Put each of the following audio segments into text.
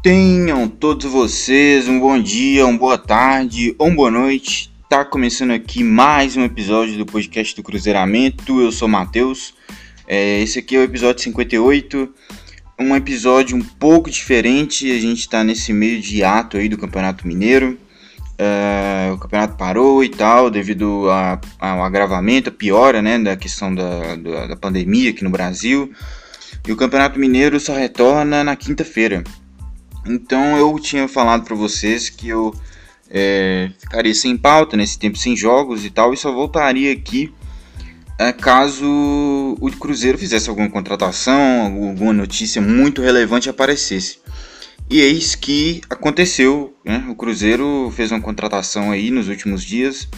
Tenham todos vocês um bom dia, uma boa tarde ou uma boa noite. Tá começando aqui mais um episódio do podcast do Cruzeiramento. Eu sou Matheus. É, esse aqui é o episódio 58. Um episódio um pouco diferente. A gente tá nesse meio de ato aí do Campeonato Mineiro. É, o campeonato parou e tal, devido a, ao agravamento, a piora né, da questão da, da, da pandemia aqui no Brasil. E o Campeonato Mineiro só retorna na quinta-feira. Então eu tinha falado para vocês que eu é, ficaria sem pauta nesse tempo sem jogos e tal, e só voltaria aqui é, caso o Cruzeiro fizesse alguma contratação, alguma notícia muito relevante aparecesse. E eis que aconteceu, né? o Cruzeiro fez uma contratação aí nos últimos dias,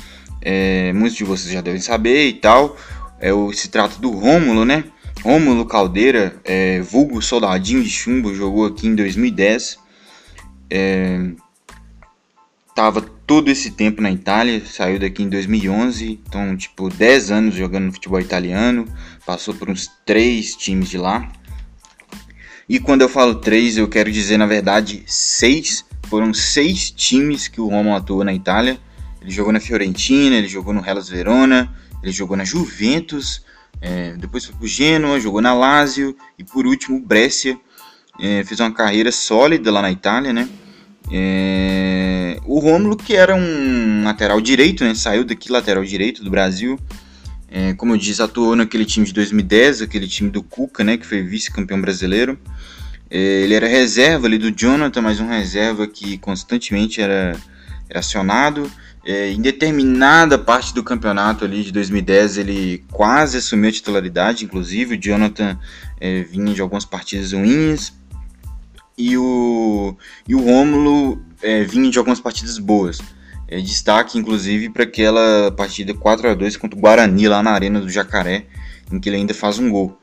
é, muitos de vocês já devem saber e tal, é, o, se trata do Rômulo, né? Rômulo Caldeira, é, vulgo soldadinho de chumbo, jogou aqui em 2010. É, tava todo esse tempo na Itália, saiu daqui em 2011, então tipo 10 anos jogando no futebol italiano, passou por uns três times de lá. E quando eu falo três, eu quero dizer na verdade seis. Foram seis times que o Rômulo atuou na Itália. Ele jogou na Fiorentina, ele jogou no Hellas Verona, ele jogou na Juventus, é, depois foi pro Genoa, jogou na Lazio e por último o Brescia. É, fez uma carreira sólida lá na Itália, né? É, o Rômulo, que era um lateral direito, né? Saiu daqui lateral direito do Brasil. É, como eu disse, atuou naquele time de 2010, aquele time do Cuca, né? Que foi vice-campeão brasileiro. É, ele era reserva ali do Jonathan, mas um reserva que constantemente era, era acionado. É, em determinada parte do campeonato ali de 2010 ele quase assumiu a titularidade, inclusive o Jonathan é, vinha de algumas partidas ruins e o, e o Rômulo é, vinha de algumas partidas boas. É, destaque inclusive para aquela partida 4 a 2 contra o Guarani lá na Arena do Jacaré, em que ele ainda faz um gol.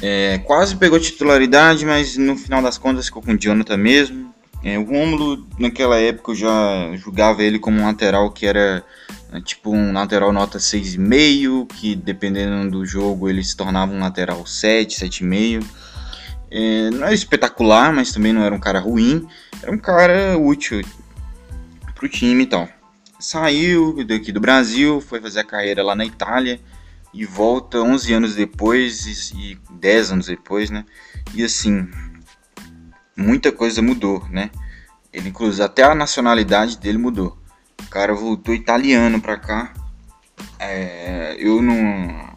É, quase pegou titularidade, mas no final das contas ficou com o Jonathan mesmo. É, o Rômulo, naquela época, eu já julgava ele como um lateral que era é, tipo um lateral nota 6,5, que dependendo do jogo ele se tornava um lateral 7, 7,5. É, não era espetacular, mas também não era um cara ruim. Era um cara útil pro time e tal. Saiu daqui do Brasil, foi fazer a carreira lá na Itália e volta 11 anos depois e 10 anos depois, né? E assim, muita coisa mudou, né? Ele, inclusive, até a nacionalidade dele mudou. O cara voltou italiano pra cá. É, eu não.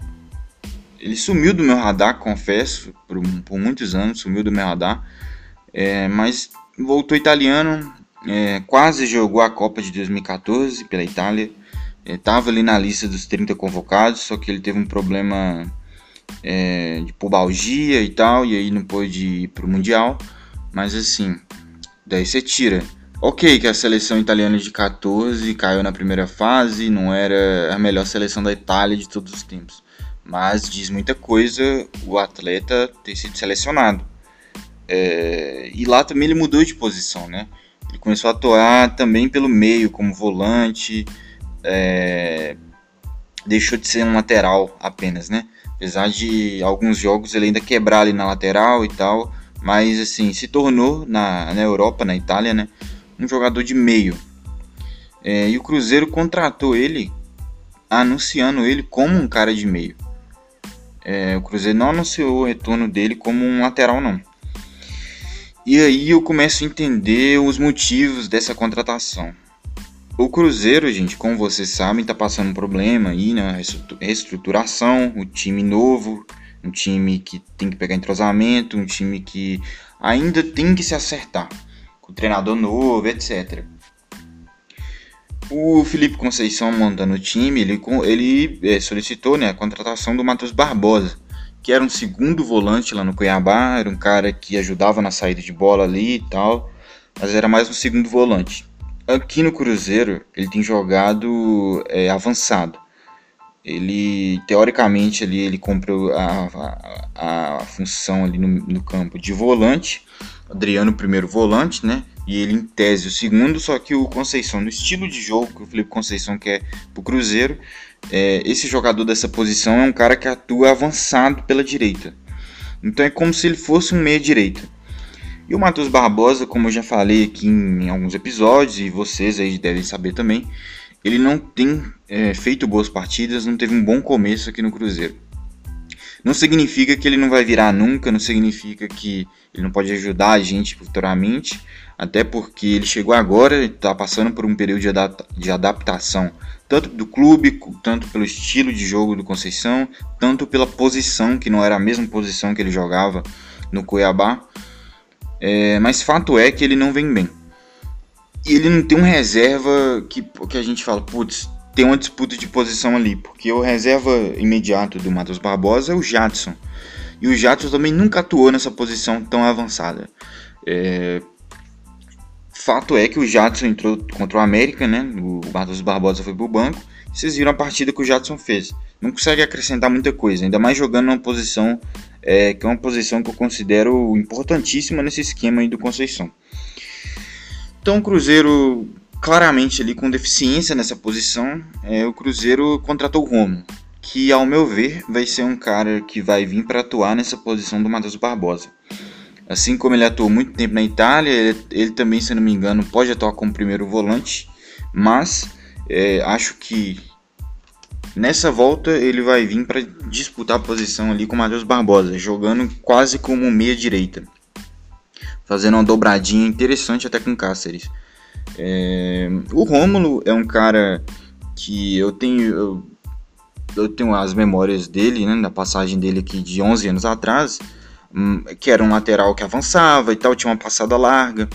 Ele sumiu do meu radar, confesso, por, por muitos anos, sumiu do meu radar. É, mas voltou italiano, é, quase jogou a Copa de 2014 pela Itália. Estava é, ali na lista dos 30 convocados, só que ele teve um problema é, de pubalgia e tal, e aí não pôde ir para o Mundial. Mas assim, daí você tira. Ok, que a seleção italiana de 14 caiu na primeira fase, não era a melhor seleção da Itália de todos os tempos. Mas diz muita coisa o atleta ter sido selecionado. É, e lá também ele mudou de posição, né? Ele começou a atuar também pelo meio, como volante. É, deixou de ser um lateral apenas, né? Apesar de alguns jogos ele ainda quebrar ali na lateral e tal mas assim se tornou na, na Europa, na Itália, né, um jogador de meio. É, e o Cruzeiro contratou ele, anunciando ele como um cara de meio. É, o Cruzeiro não anunciou o retorno dele como um lateral, não. E aí eu começo a entender os motivos dessa contratação. O Cruzeiro, gente, como vocês sabem, está passando um problema aí, né? Reestruturação, o time novo, um time que tem que pegar entrosamento, um time que ainda tem que se acertar com o treinador novo, etc. O Felipe Conceição montando o time, ele, ele é, solicitou né, a contratação do Matheus Barbosa, que era um segundo volante lá no Cuiabá, era um cara que ajudava na saída de bola ali e tal, mas era mais um segundo volante. Aqui no Cruzeiro, ele tem jogado é, avançado ele teoricamente ali ele comprou a, a, a função ali no, no, campo de volante, Adriano primeiro volante, né? E ele em tese o segundo, só que o Conceição, no estilo de jogo que o Felipe Conceição quer pro Cruzeiro, é, esse jogador dessa posição é um cara que atua avançado pela direita. Então é como se ele fosse um meia direita. E o Matheus Barbosa, como eu já falei aqui em alguns episódios, e vocês aí devem saber também, ele não tem é, feito boas partidas, não teve um bom começo aqui no Cruzeiro. Não significa que ele não vai virar nunca, não significa que ele não pode ajudar a gente futuramente, até porque ele chegou agora, está passando por um período de, de adaptação, tanto do clube, tanto pelo estilo de jogo do Conceição, tanto pela posição, que não era a mesma posição que ele jogava no Cuiabá. É, mas fato é que ele não vem bem. E ele não tem um reserva que, que a gente fala, putz, tem uma disputa de posição ali, porque o reserva imediato do Matheus Barbosa é o Jadson. E o Jadson também nunca atuou nessa posição tão avançada. É... Fato é que o Jadson entrou contra o América, né? O Matheus Barbosa foi pro banco. Vocês viram a partida que o Jadson fez. Não consegue acrescentar muita coisa, ainda mais jogando numa posição é, que é uma posição que eu considero importantíssima nesse esquema aí do Conceição. Então o Cruzeiro claramente ali com deficiência nessa posição, é, o Cruzeiro contratou o Romo, que ao meu ver vai ser um cara que vai vir para atuar nessa posição do Matheus Barbosa. Assim como ele atuou muito tempo na Itália, ele, ele, também, se não me engano, pode atuar como primeiro volante, mas é, acho que nessa volta ele vai vir para disputar a posição ali com o Matheus Barbosa, jogando quase como meia direita, fazendo uma dobradinha interessante até com Cáceres. É, o Rômulo é um cara que eu tenho eu, eu, tenho as memórias dele, né, da passagem dele aqui de 11 anos atrás, hum, que era um lateral que avançava e tal, tinha uma passada larga.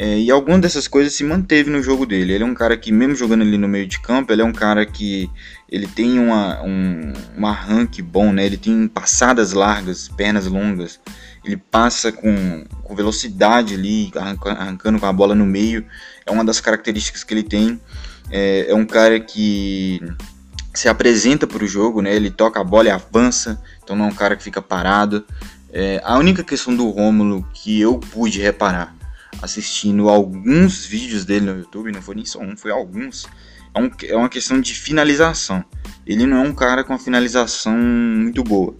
É, e alguma dessas coisas se manteve no jogo dele. Ele é um cara que, mesmo jogando ali no meio de campo, ele é um cara que ele tem uma, um, um arranque bom, né? Ele tem passadas largas, pernas longas. Ele passa com, com velocidade ali, arrancando com a bola no meio. É uma das características que ele tem. É, é um cara que se apresenta para o jogo, né? Ele toca a bola e avança. Então não é um cara que fica parado. É, a única questão do Rômulo que eu pude reparar assistindo alguns vídeos dele no YouTube, não foi nem só um, foi alguns, é, um, é uma questão de finalização. Ele não é um cara com a finalização muito boa.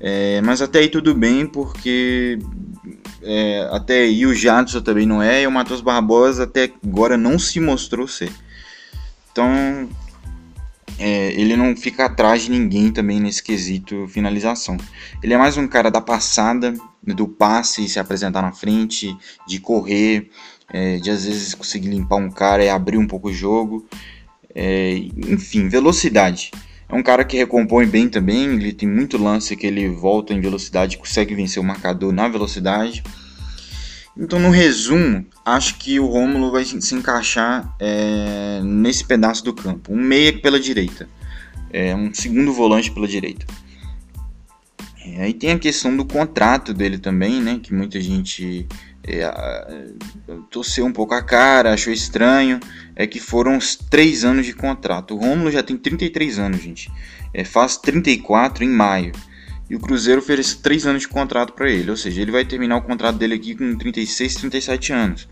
É, mas até aí tudo bem, porque é, até aí o Jadson também não é, e o Matheus Barbosa até agora não se mostrou ser. Então, é, ele não fica atrás de ninguém também nesse quesito finalização. Ele é mais um cara da passada, do passe, se apresentar na frente, de correr, é, de às vezes conseguir limpar um cara e abrir um pouco o jogo. É, enfim, velocidade. É um cara que recompõe bem também, ele tem muito lance que ele volta em velocidade, consegue vencer o marcador na velocidade. Então, no resumo, acho que o Rômulo vai se encaixar é, nesse pedaço do campo. Um meia pela direita, é, um segundo volante pela direita. É, aí tem a questão do contrato dele também, né? Que muita gente torceu um pouco a cara, achou estranho. É que foram os três anos de contrato. O Rômulo já tem 33 anos, gente. É, faz 34 em maio. E o Cruzeiro oferece 3 anos de contrato para ele, ou seja, ele vai terminar o contrato dele aqui com 36, 37 anos.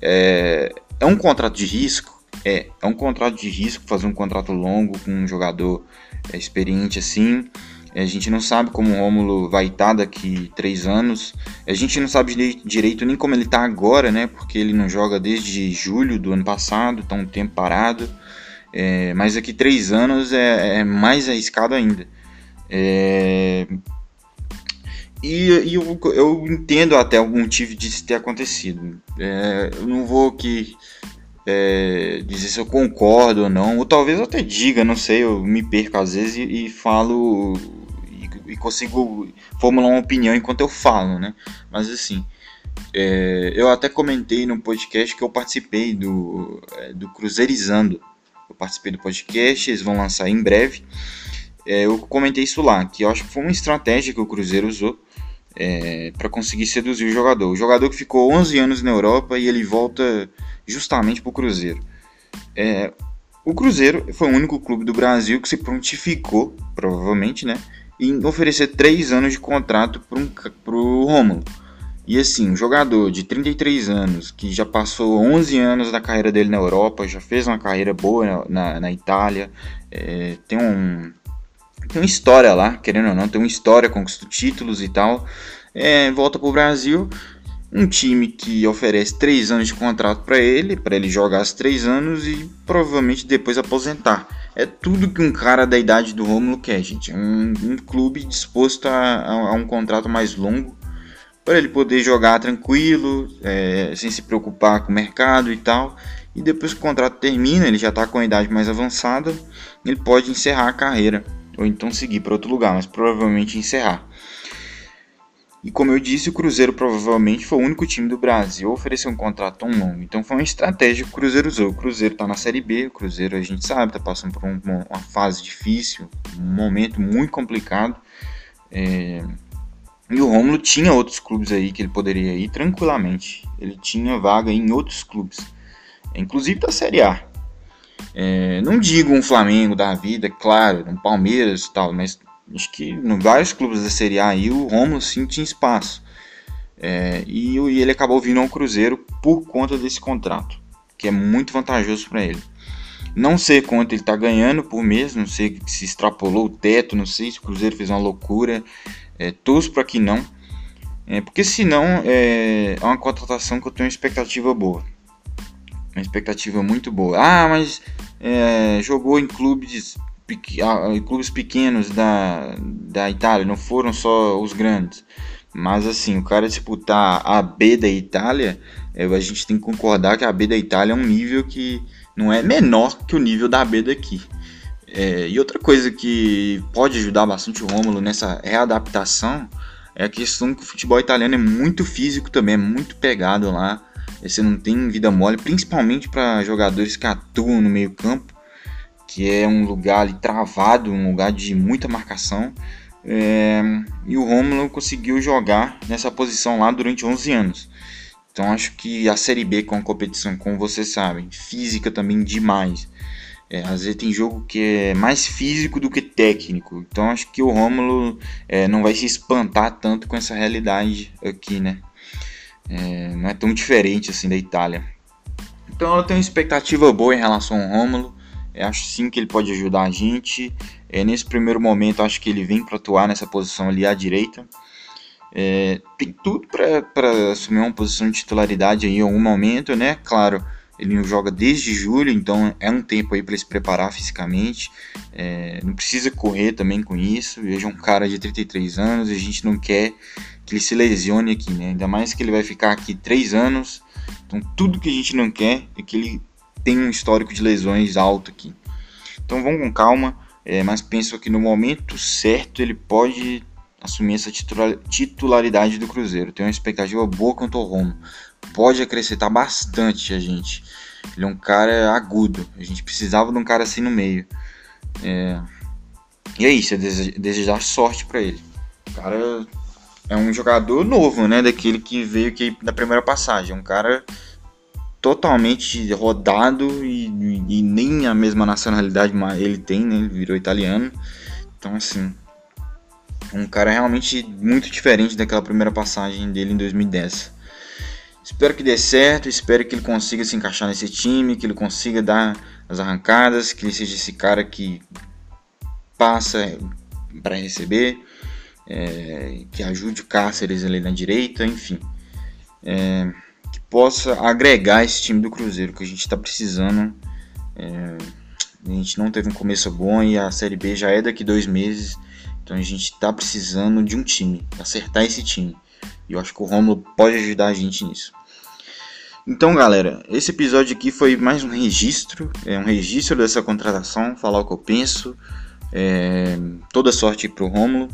É, é um contrato de risco? É, é um contrato de risco fazer um contrato longo com um jogador é, experiente assim. A gente não sabe como o Rômulo vai estar daqui três anos. A gente não sabe direito nem como ele está agora, né? Porque ele não joga desde julho do ano passado, está um tempo parado. É, mas daqui três anos é, é mais arriscado ainda. É... E, e eu, eu, entendo até o motivo disso ter acontecido. É, eu não vou aqui é, dizer se eu concordo ou não, ou talvez eu até diga, não sei, eu me perco às vezes e, e falo e, consigo formular uma opinião enquanto eu falo, né? Mas assim, é, eu até comentei no podcast que eu participei do, é, do Cruzeirizando. Eu participei do podcast, eles vão lançar em breve é, eu comentei isso lá, que eu acho que foi uma estratégia que o Cruzeiro usou é, para conseguir seduzir o jogador. O jogador que ficou 11 anos na Europa e ele volta justamente para o Cruzeiro. É, o Cruzeiro foi o único clube do Brasil que se prontificou, provavelmente, né, em oferecer 3 anos de contrato para o Rômulo. E assim, um jogador de 33 anos, que já passou 11 anos da carreira dele na Europa, já fez uma carreira boa na, na, Itália, é, tem um, tem uma história lá, querendo ou não, tem uma história, conquistou títulos e tal. É, volta pro Brasil um time que oferece três anos de contrato para ele, para ele jogar os três anos e provavelmente depois aposentar. É tudo que um cara da idade do Romulo quer, gente. Um, um clube disposto a, a, a, um contrato mais longo para ele poder jogar tranquilo, é, sem se preocupar com o mercado e tal. E depois que o contrato termina, ele já está com a idade mais avançada, ele pode encerrar a carreira ou então seguir para outro lugar, mas provavelmente encerrar. E como eu disse, o Cruzeiro provavelmente foi o único time do Brasil a oferecer um contrato tão longo. Então foi uma estratégia que o Cruzeiro usou. O Cruzeiro está na Série B, o Cruzeiro a gente sabe, está passando por um, uma fase difícil, um momento muito complicado. É... E o Romulo tinha outros clubes aí que ele poderia ir tranquilamente. Ele tinha vaga em outros clubes, inclusive da Série A. É... Não digo um Flamengo da vida, claro, um Palmeiras e tal, mas acho que em vários clubes da Série A aí o Romulo sim tinha espaço. É, e, e, ele acabou vindo ao Cruzeiro por conta desse contrato, que é muito vantajoso para ele. Não sei quanto ele está ganhando por mês, não sei se extrapolou o teto, não sei se o Cruzeiro fez uma loucura. É, para que não, é, porque senão é, é uma contratação que eu tenho uma expectativa boa. Uma expectativa muito boa. Ah, mas é, jogou em clubes clubes pequenos da, da Itália, não foram só os grandes. Mas assim, o cara disputar a B da Itália, é, a gente tem que concordar que a B da Itália é um nível que não é menor que o nível da B daqui. É, e outra coisa que pode ajudar bastante o Rômulo nessa readaptação é a questão que o futebol italiano é muito físico também, é muito pegado lá. Você não tem vida mole, principalmente para jogadores que atuam no meio campo que é um lugar ali travado, um lugar de muita marcação. É, e o Romulo conseguiu jogar nessa posição lá durante 11 anos. Então acho que a Série B com a competição, como vocês sabem, física também demais. É, às vezes tem jogo que é mais físico do que técnico. Então acho que o Rômulo é, não vai se espantar tanto com essa realidade aqui, né? É, não é tão diferente assim da Itália. Então eu tenho expectativa boa em relação ao Rômulo. Eu acho sim que ele pode ajudar a gente. É, nesse primeiro momento, acho que ele vem para atuar nessa posição ali à direita. É, tem tudo para assumir uma posição de titularidade aí em algum momento, né? Claro, ele não joga desde julho, então é um tempo aí para se preparar fisicamente. É, não precisa correr também com isso. Veja um cara de 33 anos, a gente não quer que ele se lesione aqui, né? Ainda mais que ele vai ficar aqui 3 anos. Então tudo que a gente não quer é que ele tem um histórico de lesões alto aqui. Então vamos com calma, é, mas penso que no momento certo ele pode assumir essa titularidade do Cruzeiro. Tem uma expectativa boa quanto ao Romo. Pode acrescentar bastante a gente. Ele é um cara agudo. A gente precisava de um cara assim no meio. É... E é isso, é desejar sorte para ele. O cara é um jogador novo, né? Daquele que veio aqui da primeira passagem. Um cara totalmente rodado e, e, nem a mesma nacionalidade ele tem, né? Ele virou italiano. Então, assim, um cara realmente muito diferente daquela primeira passagem dele em 2010. Espero que dê certo, espero que ele consiga se encaixar nesse time, que ele consiga dar as arrancadas, que ele seja esse cara que passa para receber, é, que ajude o Cáceres ali na direita, enfim. É, possa agregar esse time do Cruzeiro que a gente está precisando. É, a gente não teve um começo bom e a Série B já é daqui dois meses, então a gente está precisando de um time, acertar esse time. E eu acho que o Romulo pode ajudar a gente nisso. Então, galera, esse episódio aqui foi mais um registro, é um registro dessa contratação, falar o que eu penso. É, toda sorte para o Romulo.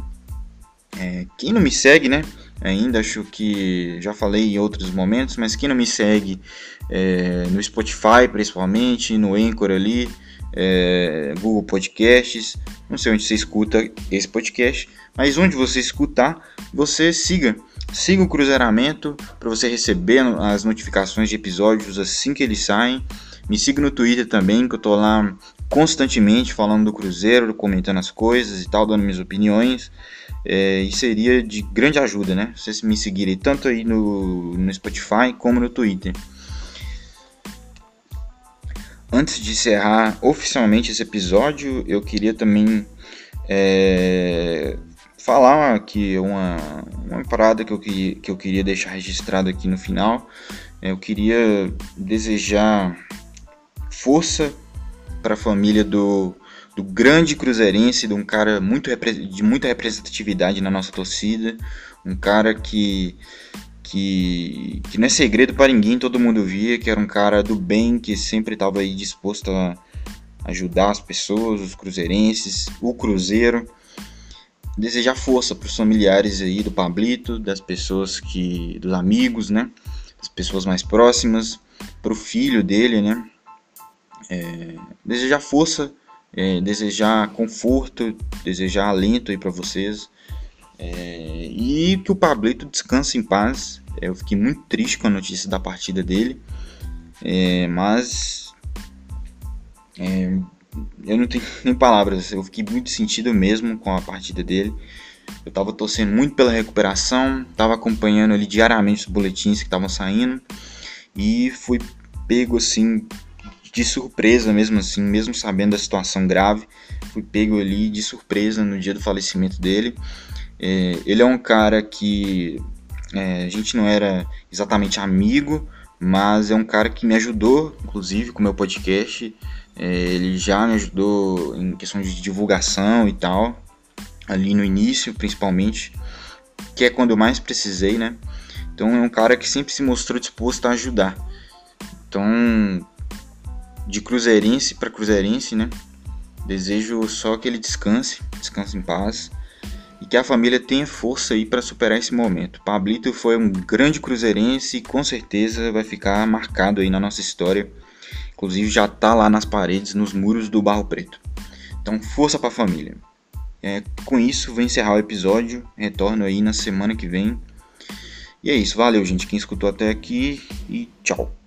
É, quem não me segue, né? Ainda, acho que já falei em outros momentos, mas quem não me segue é, no Spotify principalmente, no Anchor ali, é, Google Podcasts, não sei onde você escuta esse podcast, mas onde você escutar, você siga. Siga o Cruzeiramento para você receber as notificações de episódios assim que eles saem. Me siga no Twitter também, que eu tô lá constantemente falando do Cruzeiro, comentando as coisas e tal, dando minhas opiniões. É, e seria de grande ajuda, né? Vocês me seguirem tanto aí no, no Spotify como no Twitter. Antes de encerrar oficialmente esse episódio, eu queria também é, falar aqui uma, uma parada que eu, que, que eu queria deixar registrado aqui no final. É, eu queria desejar força para a família do, do grande cruzeirense, de um cara muito, de muita representatividade na nossa torcida, um cara que, que, que não é segredo para ninguém, todo mundo via que era um cara do bem, que sempre estava aí disposto a ajudar as pessoas, os cruzeirenses, o Cruzeiro. Desejar força para os familiares aí do Pablito, das pessoas que. dos amigos, né? Das pessoas mais próximas, para o filho dele, né? É, desejar força, é, desejar conforto, desejar alento aí para vocês. É, e que o Pablito descanse em paz. É, eu fiquei muito triste com a notícia da partida dele, é, mas é, eu não tenho nem palavras. Eu fiquei muito sentido mesmo com a partida dele. Eu estava torcendo muito pela recuperação, estava acompanhando ali diariamente os boletins que estavam saindo e fui pego assim de surpresa mesmo assim, mesmo sabendo da situação grave, fui pego ali de surpresa no dia do falecimento dele. É, ele é um cara que é, a gente não era exatamente amigo, mas é um cara que me ajudou, inclusive, com o meu podcast. É, ele já me ajudou em questão de divulgação e tal, ali no início, principalmente, que é quando eu mais precisei, né? Então é um cara que sempre se mostrou disposto a ajudar. Então, de cruzeirense para cruzeirense, né? Desejo só que ele descanse, descanse em paz e que a família tenha força aí para superar esse momento. Pablito foi um grande cruzeirense e com certeza vai ficar marcado aí na nossa história. Inclusive já tá lá nas paredes, nos muros do Barro Preto. Então, força para a família. É, com isso, vou encerrar o episódio. Retorno aí na semana que vem. E é isso, valeu, gente, quem escutou até aqui e tchau.